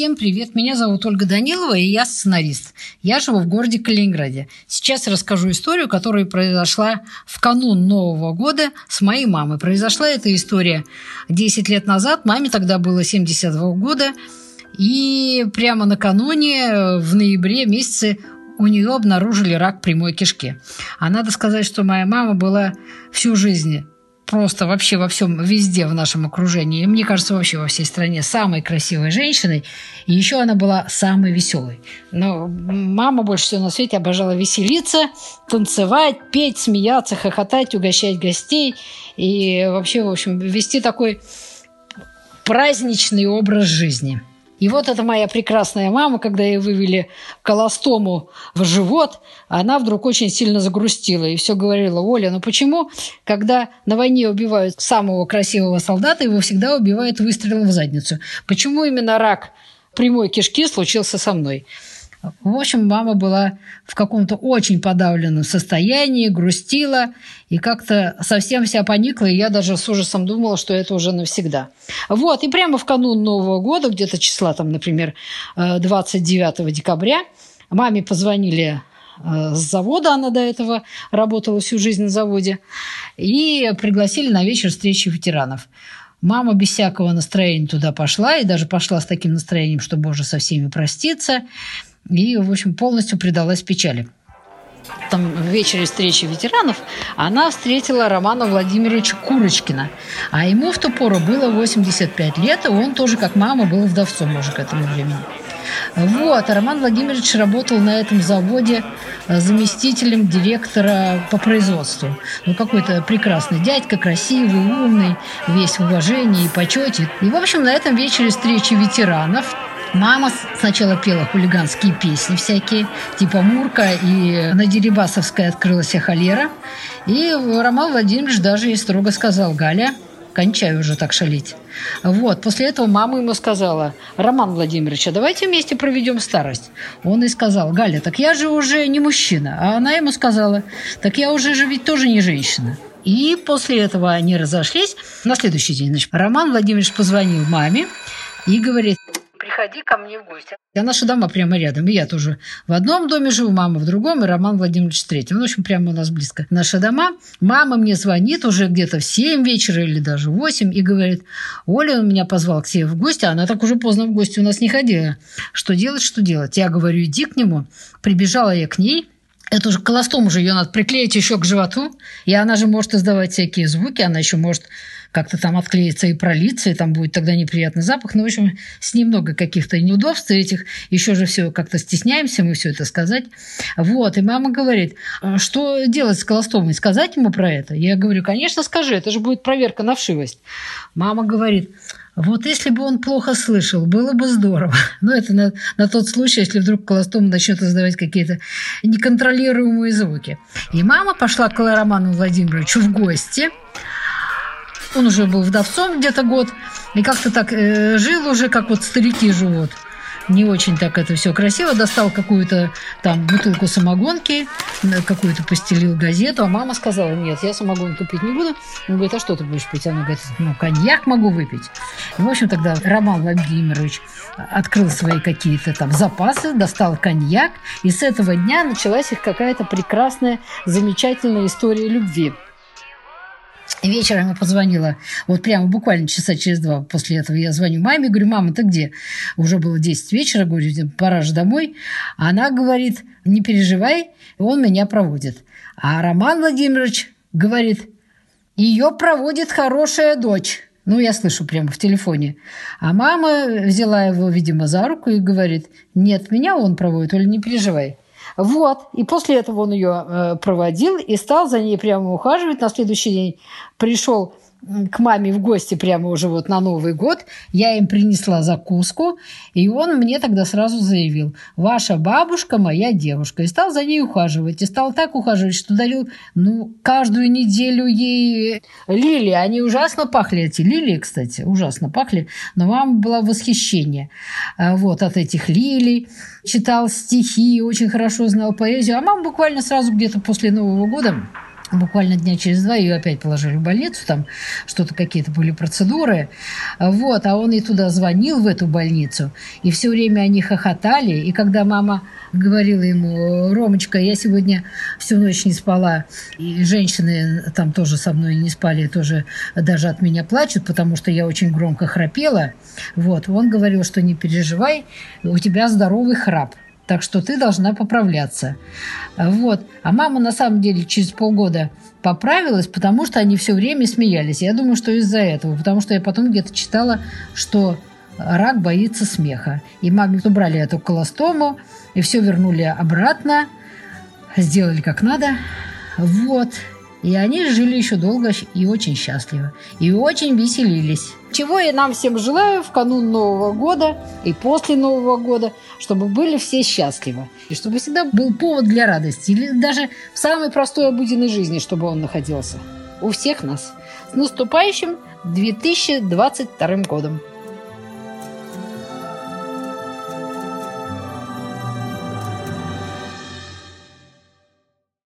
Всем привет, меня зовут Ольга Данилова, и я сценарист. Я живу в городе Калининграде. Сейчас расскажу историю, которая произошла в канун Нового года с моей мамой. Произошла эта история 10 лет назад, маме тогда было 72 года, и прямо накануне, в ноябре месяце, у нее обнаружили рак прямой кишки. А надо сказать, что моя мама была всю жизнь просто вообще во всем, везде в нашем окружении, мне кажется, вообще во всей стране самой красивой женщиной. И еще она была самой веселой. Но мама больше всего на свете обожала веселиться, танцевать, петь, смеяться, хохотать, угощать гостей. И вообще, в общем, вести такой праздничный образ жизни – и вот эта моя прекрасная мама, когда ее вывели колостому в живот, она вдруг очень сильно загрустила и все говорила, Оля, ну почему, когда на войне убивают самого красивого солдата, его всегда убивают выстрелом в задницу? Почему именно рак прямой кишки случился со мной? В общем, мама была в каком-то очень подавленном состоянии, грустила и как-то совсем вся поникла, и я даже с ужасом думала, что это уже навсегда. Вот, и прямо в канун Нового года, где-то числа, там, например, 29 э, декабря, маме позвонили э, с завода, она до этого работала всю жизнь на заводе, и пригласили на вечер встречи ветеранов. Мама без всякого настроения туда пошла, и даже пошла с таким настроением, что, боже, со всеми проститься – и, в общем, полностью предалась печали. Там в вечере встречи ветеранов она встретила Романа Владимировича Курочкина. А ему в ту пору было 85 лет, и он тоже, как мама, был вдовцом уже к этому времени. Вот, а Роман Владимирович работал на этом заводе э, заместителем директора по производству. Ну, какой-то прекрасный дядька, красивый, умный, весь в уважении и почете. И, в общем, на этом вечере встречи ветеранов Мама сначала пела хулиганские песни всякие, типа «Мурка», и на Дерибасовской открылась холера. И Роман Владимирович даже ей строго сказал, «Галя, кончай уже так шалить». Вот, после этого мама ему сказала, «Роман Владимирович, а давайте вместе проведем старость». Он и сказал, «Галя, так я же уже не мужчина». А она ему сказала, «Так я уже же ведь тоже не женщина». И после этого они разошлись. На следующий день значит, Роман Владимирович позвонил маме и говорит, приходи ко мне в гости. А наши дома прямо рядом. И я тоже в одном доме живу, мама в другом, и Роман Владимирович в третьем. Ну, в общем, прямо у нас близко наши дома. Мама мне звонит уже где-то в 7 вечера или даже в 8 и говорит, Оля он меня позвал к себе в гости, а она так уже поздно в гости у нас не ходила. Что делать, что делать? Я говорю, иди к нему. Прибежала я к ней, это уже колостом уже ее надо приклеить еще к животу, и она же может издавать всякие звуки, она еще может как-то там отклеится и пролиться, и там будет тогда неприятный запах. Ну, в общем, с ним много каких-то неудобств этих. Еще же все как-то стесняемся мы все это сказать. Вот, и мама говорит, «А что делать с колостомой? Сказать ему про это? Я говорю, конечно, скажи, это же будет проверка на вшивость. Мама говорит, вот если бы он плохо слышал, было бы здорово. Но это на, на тот случай, если вдруг колостом начнет издавать какие-то неконтролируемые звуки. И мама пошла к Роману Владимировичу в гости – он уже был вдовцом где-то год, и как-то так э, жил уже, как вот старики живут. Не очень так это все красиво. Достал какую-то там бутылку самогонки, какую-то постелил газету, а мама сказала, нет, я самогонку пить не буду. Он говорит, а что ты будешь пить? Она говорит, ну, коньяк могу выпить. И, в общем, тогда Роман Владимирович открыл свои какие-то там запасы, достал коньяк, и с этого дня началась их какая-то прекрасная, замечательная история любви. Вечером я позвонила, вот прямо буквально часа через два после этого я звоню маме, говорю, мама, ты где? Уже было 10 вечера, говорю, пора же домой. Она говорит, не переживай, он меня проводит. А Роман Владимирович говорит, ее проводит хорошая дочь. Ну, я слышу прямо в телефоне. А мама взяла его, видимо, за руку и говорит, нет, меня он проводит, Оля, не переживай. Вот. И после этого он ее э, проводил и стал за ней прямо ухаживать. На следующий день пришел к маме в гости прямо уже вот на Новый год. Я им принесла закуску, и он мне тогда сразу заявил, ваша бабушка моя девушка. И стал за ней ухаживать. И стал так ухаживать, что дарил ну, каждую неделю ей лилии. Они ужасно пахли, эти лилии, кстати, ужасно пахли. Но мама была в восхищении а, вот, от этих лилий. Читал стихи, очень хорошо знал поэзию. А мама буквально сразу где-то после Нового года буквально дня через два ее опять положили в больницу, там что-то какие-то были процедуры, вот, а он и туда звонил в эту больницу, и все время они хохотали, и когда мама говорила ему, Ромочка, я сегодня всю ночь не спала, и женщины там тоже со мной не спали, тоже даже от меня плачут, потому что я очень громко храпела, вот, он говорил, что не переживай, у тебя здоровый храп, так что ты должна поправляться. Вот. А мама на самом деле через полгода поправилась, потому что они все время смеялись. Я думаю, что из-за этого, потому что я потом где-то читала, что рак боится смеха. И маме убрали эту колостому, и все вернули обратно, сделали как надо. Вот. И они жили еще долго и очень счастливо. И очень веселились. Чего я нам всем желаю в канун Нового года и после Нового года, чтобы были все счастливы. И чтобы всегда был повод для радости. Или даже в самой простой обыденной жизни, чтобы он находился. У всех нас. С наступающим 2022 годом!